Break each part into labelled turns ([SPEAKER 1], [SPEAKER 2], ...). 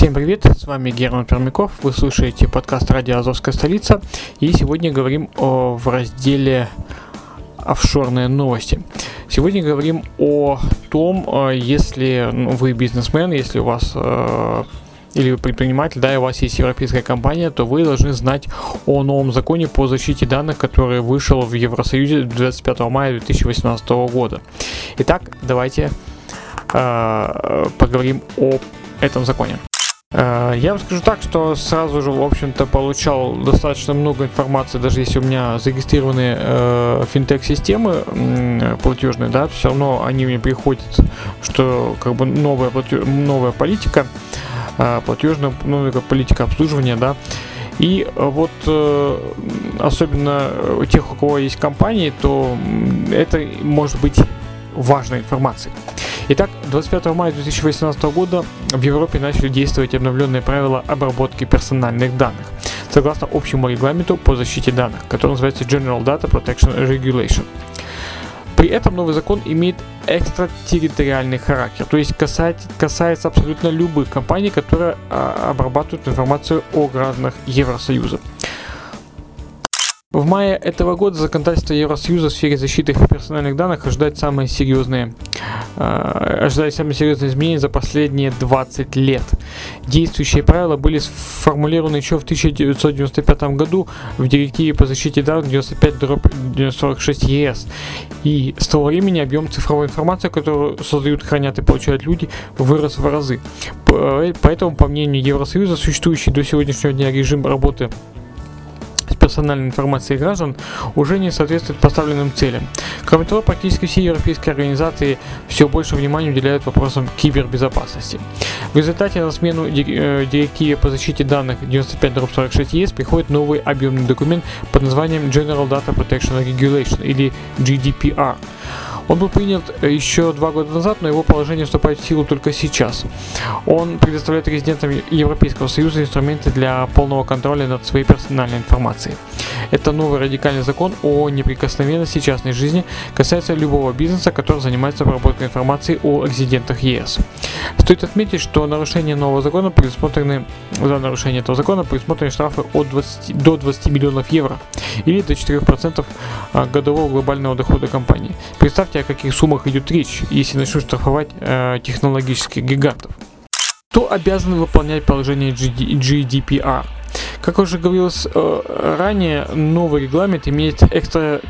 [SPEAKER 1] Всем привет, с вами Герман Пермяков, вы слушаете подкаст «Радио Азовская столица» и сегодня говорим о, в разделе «Офшорные новости». Сегодня говорим о том, э, если ну, вы бизнесмен, если у вас э, или вы предприниматель, да, и у вас есть европейская компания, то вы должны знать о новом законе по защите данных, который вышел в Евросоюзе 25 мая 2018 года. Итак, давайте э, поговорим о этом законе. Э, Я вам скажу так, что сразу же, в общем-то, получал достаточно много информации, даже если у меня зарегистрированы э, финтех-системы м, платежные, да, все равно они мне приходят, что как бы новая, платё- новая политика, э, платежная новая политика обслуживания, да, и э, вот э, особенно у тех, у кого есть компании, то это может быть важной информацией. Итак, 25 мая 2018 года в Европе начали действовать обновленные правила обработки персональных данных, согласно общему регламенту по защите данных, который называется General Data Protection Regulation. При этом новый закон имеет экстратерриториальный характер, то есть касается, касается абсолютно любых компаний, которые а, обрабатывают информацию о гражданах Евросоюза. В мае этого года законодательство Евросоюза в сфере защиты персональных данных ожидает самые серьезные, э, ожидает самые серьезные изменения за последние 20 лет. Действующие правила были сформулированы еще в 1995 году в директиве по защите данных 95-46 ЕС. И с того времени объем цифровой информации, которую создают, хранят и получают люди, вырос в разы. П- Поэтому, по мнению Евросоюза, существующий до сегодняшнего дня режим работы персональной информацией граждан уже не соответствует поставленным целям. Кроме того, практически все европейские организации все больше внимания уделяют вопросам кибербезопасности. В результате на смену э, директиве по защите данных 95-46 ЕС приходит новый объемный документ под названием General Data Protection Regulation или GDPR. Он был принят э, еще два года назад, но его положение вступает в силу только сейчас. Он предоставляет резидентам Европейского Союза инструменты для полного контроля над своей персональной информацией. Это новый радикальный закон о неприкосновенности частной жизни, касается любого бизнеса, который занимается обработкой информации о резидентах ЕС. Стоит отметить, что нарушение нового закона предусмотрены, за нарушение этого закона предусмотрены штрафы от 20, до 20 миллионов евро или до 4% а, годового глобального дохода компании. Представьте, о каких суммах идет речь, если начнут штрафовать э, технологических гигантов. Кто обязан выполнять положение GD GDPR? Как уже говорилось э, ранее, новый регламент имеет экстра,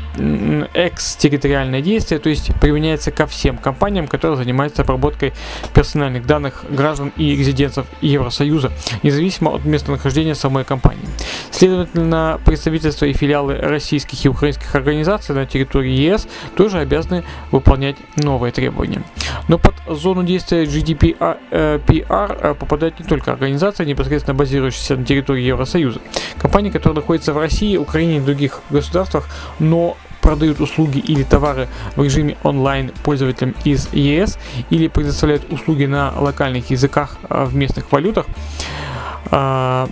[SPEAKER 1] экстерриториальное действие, то есть применяется ко всем компаниям, которые занимаются обработкой персональных данных граждан и резидентов Евросоюза, независимо от местонахождения самой компании. Следовательно, представительства и филиалы российских и украинских организаций на территории ЕС тоже обязаны выполнять новые требования. Но под зону действия GDPR э, PR, э, попадают не только организации, непосредственно базирующиеся на территории Евросоюза. Компании, которые находятся в России, Украине и других государствах, но продают услуги или товары в режиме онлайн пользователям из ЕС или предоставляют услуги на локальных языках э, в местных валютах, а,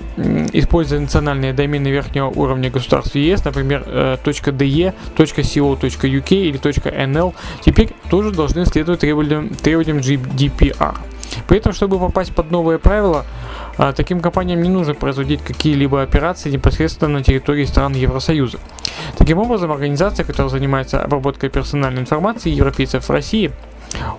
[SPEAKER 1] используя национальные домены верхнего уровня государств ЕС, например, э, .de, .co.uk или .nl, теперь тоже должны следовать требованиям GDPR. При этом, чтобы попасть под новые правила, а, таким компаниям не нужно производить какие-либо операции непосредственно на территории стран Евросоюза. Таким образом, организация, которая занимается обработкой персональной информации европейцев в России,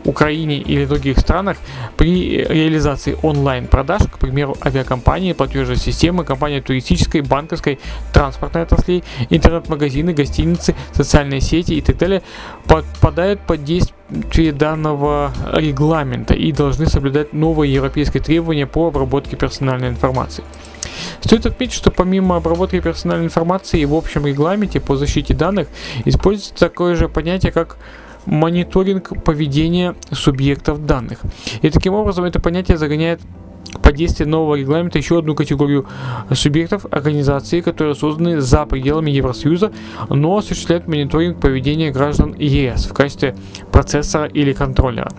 [SPEAKER 1] Украине или других странах при реализации онлайн-продаж, к примеру, авиакомпании, платежной системы, компании туристической, банковской, транспортной отраслей, интернет-магазины, гостиницы, социальные сети и далее, подпадают под действие данного регламента и должны соблюдать новые европейские требования по обработке персональной информации. Стоит отметить, что помимо обработки персональной информации в общем регламенте по защите данных используется такое же понятие, как мониторинг поведения субъектов данных. И таким образом это понятие загоняет под действие нового регламента еще одну категорию субъектов организации, которые созданы за пределами Евросоюза, но осуществляют мониторинг поведения граждан ЕС в качестве процессора или контроллера.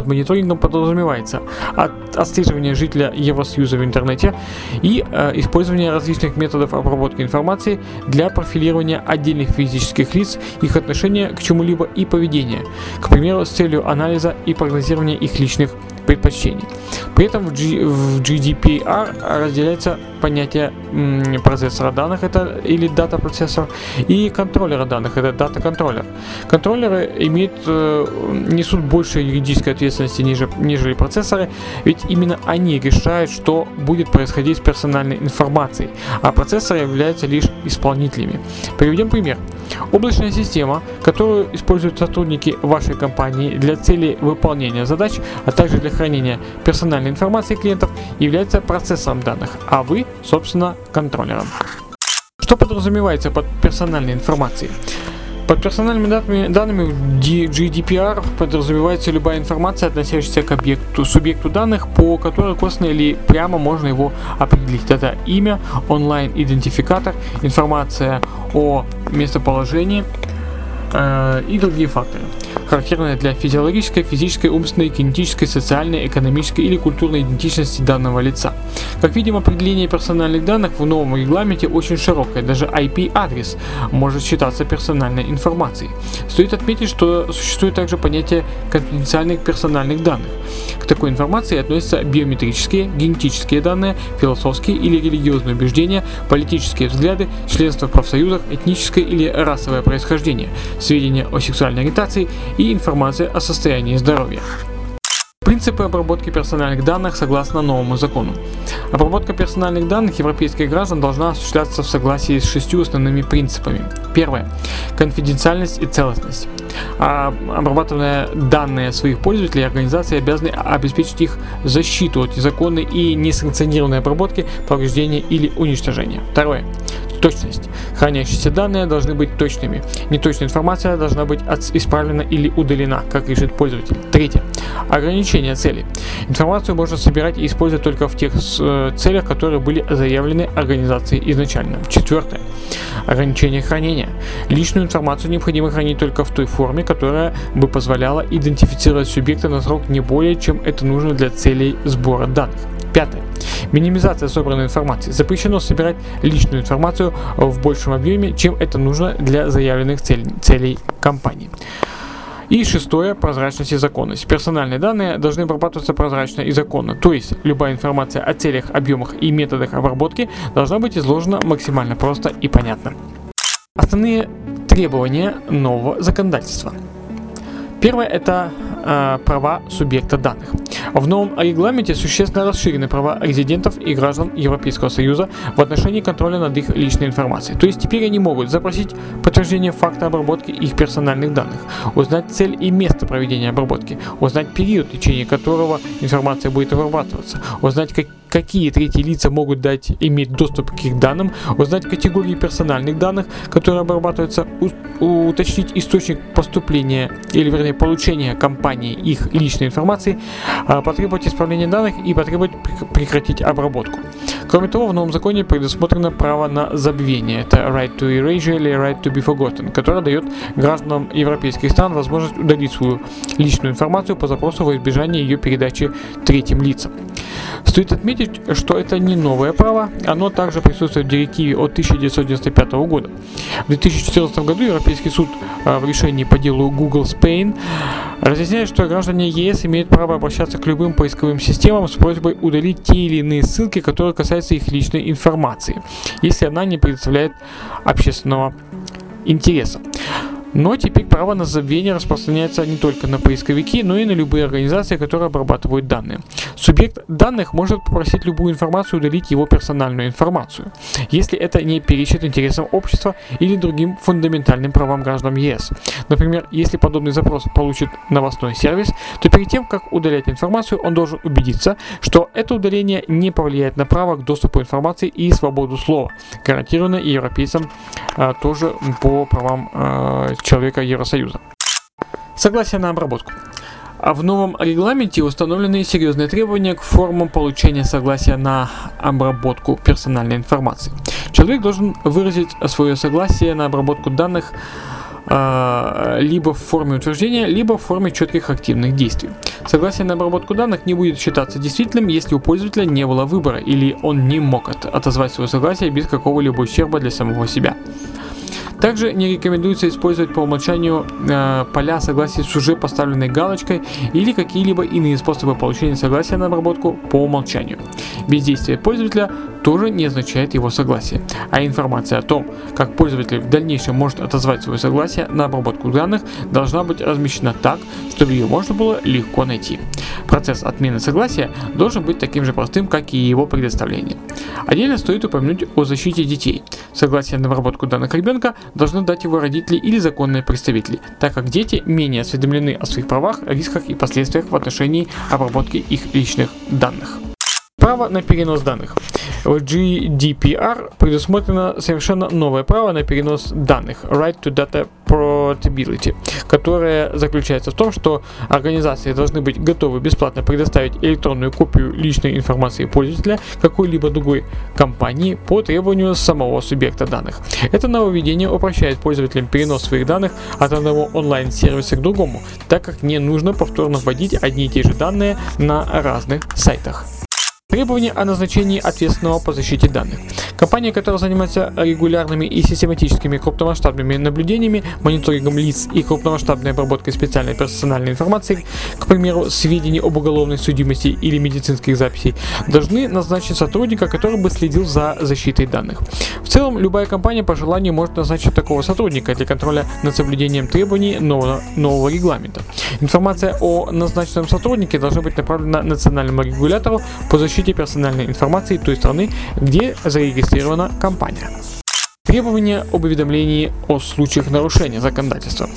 [SPEAKER 1] Под мониторингом подразумевается от, отслеживание жителя Евросоюза в интернете и э, использование различных методов обработки информации для профилирования отдельных физических лиц, их отношения к чему-либо и поведения, к примеру, с целью анализа и прогнозирования их личных предпочтений. При этом в, GDPR разделяется понятие процессора данных, это или дата процессор, и контроллера данных, это дата контроллер. Контроллеры имеют, э, несут больше юридической ответственности, ниже, нежели процессоры, ведь именно они решают, что будет происходить с персональной информацией, а процессоры являются лишь исполнителями. Приведем пример. Облачная система, которую используют сотрудники вашей компании для целей выполнения задач, а также для хранения персональной информации клиентов, является процессором данных, а вы, собственно, контроллером. Что подразумевается под персональной информацией? Под персональными данными, данными GDPR подразумевается любая информация, относящаяся к объекту, субъекту данных, по которой косвенно или прямо можно его определить. Это имя, онлайн-идентификатор, информация о местоположении э, и другие факторы характерные для физиологической, физической, умственной, кинетической, социальной, экономической или культурной идентичности данного лица. Как видим, определение персональных данных в новом регламенте очень широкое, даже IP-адрес может считаться персональной информацией. Стоит отметить, что существует также понятие конфиденциальных персональных данных. К такой информации относятся биометрические, генетические данные, философские или религиозные убеждения, политические взгляды, членство в профсоюзах, этническое или расовое происхождение, сведения о сексуальной ориентации и информация о состоянии здоровья. Принципы обработки персональных данных согласно новому закону. Обработка персональных данных европейских граждан должна осуществляться в согласии с шестью основными принципами. Первое. Конфиденциальность и целостность. А обрабатывая данные своих пользователей, организации обязаны обеспечить их защиту от незаконной и несанкционированной обработки, повреждения или уничтожения. Второе. Точность. Хранящиеся данные должны быть точными. Неточная информация должна быть исправлена или удалена, как решит пользователь. Третье. Ограничение цели. Информацию можно собирать и использовать только в тех э, целях, которые были заявлены организацией изначально. Четвертое. Ограничение хранения. Личную информацию необходимо хранить только в той форме, которая бы позволяла идентифицировать субъекта на срок не более, чем это нужно для целей сбора данных. Пятое. Минимизация собранной информации. Запрещено собирать личную информацию в большем объеме, чем это нужно для заявленных цель, целей компании. И шестое – прозрачность и законность. Персональные данные должны обрабатываться прозрачно и законно, то есть любая информация о целях, объемах и методах обработки должна быть изложена максимально просто и понятно. Основные требования нового законодательства. Первое – это э, права субъекта данных. В новом регламенте существенно расширены права резидентов и граждан Европейского Союза в отношении контроля над их личной информацией. То есть теперь они могут запросить подтверждение факта обработки их персональных данных, узнать цель и место проведения обработки, узнать период, в течение которого информация будет обрабатываться, узнать, как, какие третьи лица могут дать иметь доступ к их данным, узнать категории персональных данных, которые обрабатываются, уточнить источник поступления или вернее получения компании их личной информации, а, потребовать исправления данных и потребовать прекратить обработку. Кроме того, в новом законе предусмотрено право на забвение, это right to erasure или right to be forgotten, которое дает гражданам европейских стран возможность удалить свою личную информацию по запросу во избежание ее передачи третьим лицам. Стоит отметить, что это не новое право, оно также присутствует в директиве от 1995 года. В 2014 году Европейский суд а, в решении по делу Google Spain разъясняет, что граждане ЕС имеют право обращаться к любым поисковым системам с просьбой удалить те или иные ссылки, которые касаются их личной информации, если она не представляет общественного интереса. Но теперь право на забвение распространяется не только на поисковики, но и на любые организации, которые обрабатывают данные. Субъект данных может попросить любую информацию удалить его персональную информацию, если это не перечит интересам общества или другим фундаментальным правам граждан ЕС. Например, если подобный запрос получит новостной сервис, то перед тем, как удалять информацию, он должен убедиться, что это удаление не повлияет на право к доступу информации и свободу слова, гарантированное европейцам а, тоже по правам а, человека Евросоюза. Согласие на обработку. А в новом регламенте установлены серьезные требования к формам получения согласия на обработку персональной информации. Человек должен выразить свое согласие на обработку данных э, либо в форме утверждения, либо в форме четких активных действий. Согласие на обработку данных не будет считаться действительным, если у пользователя не было выбора или он не мог от- отозвать свое согласие без какого-либо ущерба для самого себя. Также не рекомендуется использовать по умолчанию э, поля согласия с уже поставленной галочкой или какие-либо иные способы получения согласия на обработку по умолчанию. Бездействие пользователя тоже не означает его согласие, а информация о том, как пользователь в дальнейшем может отозвать свое согласие на обработку данных, должна быть размещена так, чтобы ее можно было легко найти. Процесс отмены согласия должен быть таким же простым, как и его предоставление. Отдельно стоит упомянуть о защите детей. Согласие на обработку данных ребенка должны дать его родители или законные представители, так как дети менее осведомлены о своих правах, рисках и последствиях в отношении обработки их личных данных. Право на перенос данных. В GDPR предусмотрено совершенно новое право на перенос данных Right to Data Portability, которое заключается в том, что организации должны быть готовы бесплатно предоставить электронную копию личной информации пользователя какой-либо другой компании по требованию самого субъекта данных. Это нововведение упрощает пользователям перенос своих данных от одного онлайн-сервиса к другому, так как не нужно повторно вводить одни и те же данные на разных сайтах. Требования о назначении ответственного по защите данных. Компания, которая занимается регулярными и систематическими крупномасштабными наблюдениями, мониторингом лиц и крупномасштабной обработкой специальной персональной информации, к примеру, сведений об уголовной судимости или медицинских записей, должны назначить сотрудника, который бы следил за защитой данных. В целом, любая компания по желанию может назначить такого сотрудника для контроля над соблюдением требований нового, нового регламента. Информация о назначенном сотруднике должна быть направлена национальному регулятору по защите персональной информации той страны, где зарегистрирована компания. Требования об уведомлении о случаях нарушения законодательства.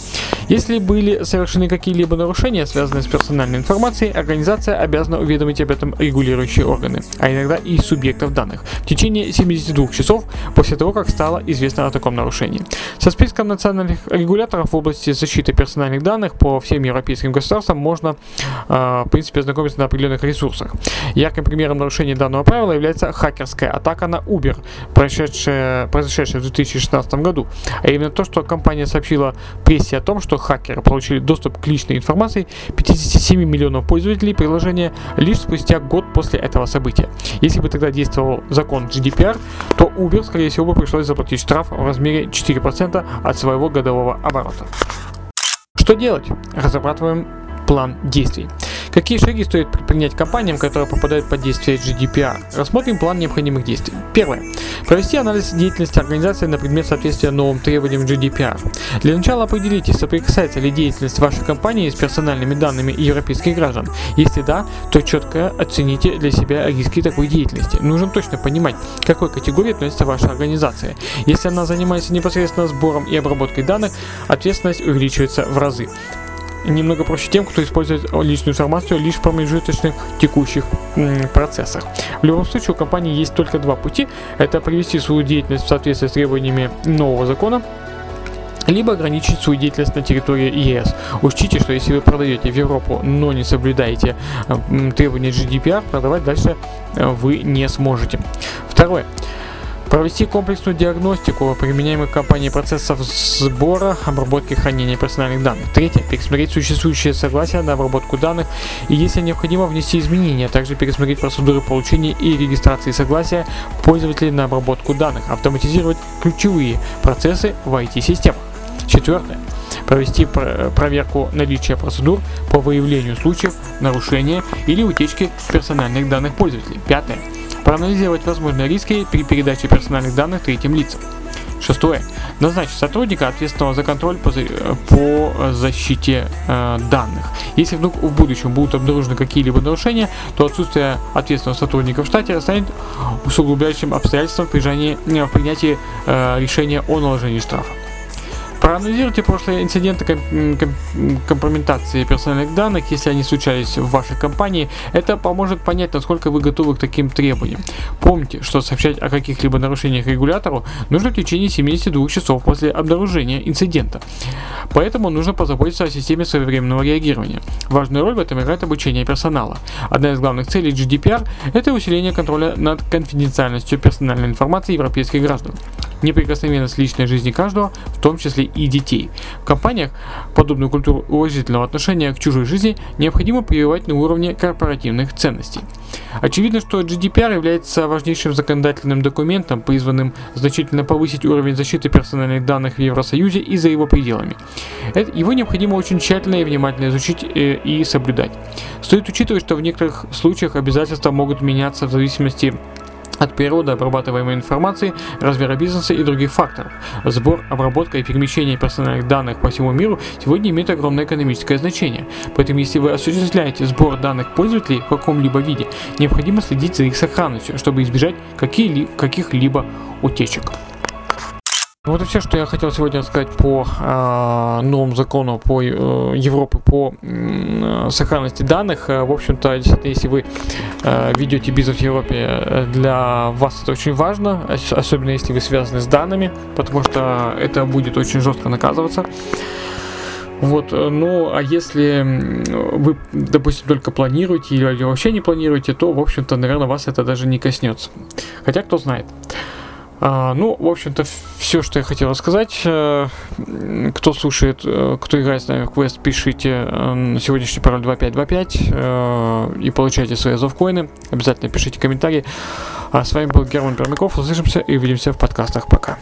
[SPEAKER 1] Если были совершены какие-либо нарушения, связанные с персональной информацией, организация обязана уведомить об этом регулирующие органы, а иногда и субъектов данных, в течение 72 часов после того, как стало известно о таком нарушении. Со списком национальных регуляторов в области защиты персональных данных по всем европейским государствам можно, э, в принципе, ознакомиться на определенных ресурсах. Ярким примером нарушения данного правила является хакерская атака на Uber, произошедшая в 2016 году. А именно то, что компания сообщила прессе о том, что хакеры получили доступ к личной информации 57 миллионов пользователей приложения лишь спустя год после этого события. Если бы тогда действовал закон GDPR, то Uber, скорее всего, бы пришлось заплатить штраф в размере 4% от своего годового оборота. Что делать? Разрабатываем план действий. Какие шаги стоит предпринять компаниям, которые попадают под действие GDPR? Рассмотрим план необходимых действий. Первое. Провести анализ деятельности организации на предмет соответствия новым требованиям GDPR. Для начала определите, соприкасается ли деятельность вашей компании с персональными данными европейских граждан. Если да, то четко оцените для себя риски такой деятельности. Нужно точно понимать, какой категории относится ваша организация. Если она занимается непосредственно сбором и обработкой данных, ответственность увеличивается в разы немного проще тем, кто использует личную информацию лишь в промежуточных текущих процессах. В любом случае у компании есть только два пути. Это привести свою деятельность в соответствии с требованиями нового закона, либо ограничить свою деятельность на территории ЕС. Учтите, что если вы продаете в Европу, но не соблюдаете э, требования GDPR, продавать дальше э, вы не сможете. Второе. Провести комплексную диагностику применяемых компанией процессов сбора, обработки и хранения персональных данных. Третье. Пересмотреть существующие согласия на обработку данных и, если необходимо, внести изменения. Также пересмотреть процедуры получения и регистрации согласия пользователей на обработку данных. Автоматизировать ключевые процессы в IT-системах. Четвертое. Провести пр- проверку наличия процедур по выявлению случаев нарушения или утечки персональных данных пользователей. Пятое. Проанализировать возможные риски при передаче персональных данных третьим лицам. Шестое. Назначить сотрудника, ответственного за контроль по, по защите э, данных. Если вдруг в будущем будут обнаружены какие-либо нарушения, то отсутствие ответственного сотрудника в штате станет усугубляющим обстоятельством в, прижании- э, в принятии э, решения о наложении штрафа. Проанализируйте прошлые инциденты ком- ком- компрометации персональных данных, если они случались в вашей компании. Это поможет понять, насколько вы готовы к таким требованиям. Помните, что сообщать о каких-либо нарушениях регулятору нужно в течение 72 часов после обнаружения инцидента. Поэтому нужно позаботиться о системе своевременного реагирования. Важную роль в этом играет обучение персонала. Одна из главных целей GDPR – это усиление контроля над конфиденциальностью персональной информации европейских граждан. Неприкосновенность личной жизни каждого, в том числе и детей. В компаниях подобную культуру уважительного отношения к чужой жизни необходимо прививать на уровне корпоративных ценностей. Очевидно, что GDPR является важнейшим законодательным документом, призванным значительно повысить уровень защиты персональных данных в Евросоюзе и за его пределами. Его необходимо очень тщательно и внимательно изучить э, и соблюдать. Стоит учитывать, что в некоторых случаях обязательства могут меняться в зависимости от природы обрабатываемой информации, размера бизнеса и других факторов. Сбор, обработка и перемещение персональных данных по всему миру сегодня имеет огромное экономическое значение. Поэтому, если вы осуществляете сбор данных пользователей в каком-либо виде, необходимо следить за их сохранностью, чтобы избежать каких-либо утечек. Ну, Вот и все, что я хотел сегодня сказать по э, новому закону по э, Европы по э, сохранности данных. Э, В общем-то, если вы э, ведете бизнес в Европе, э, для вас это очень важно, ос- особенно если вы связаны с данными, потому что это будет очень жестко наказываться. Вот, э, ну, а если вы, допустим, только планируете или вообще не планируете, то, в общем-то, наверное, вас это даже не коснется. Хотя, кто знает. А, ну, в общем-то, все, что я хотел рассказать. Э, Кто слушает, э, кто играет с нами в квест, пишите э, на сегодняшний пароль 2525 э, и получайте свои азовкоины. Обязательно пишите комментарии. А с вами был Герман Пермяков. Услышимся и увидимся в подкастах. Пока.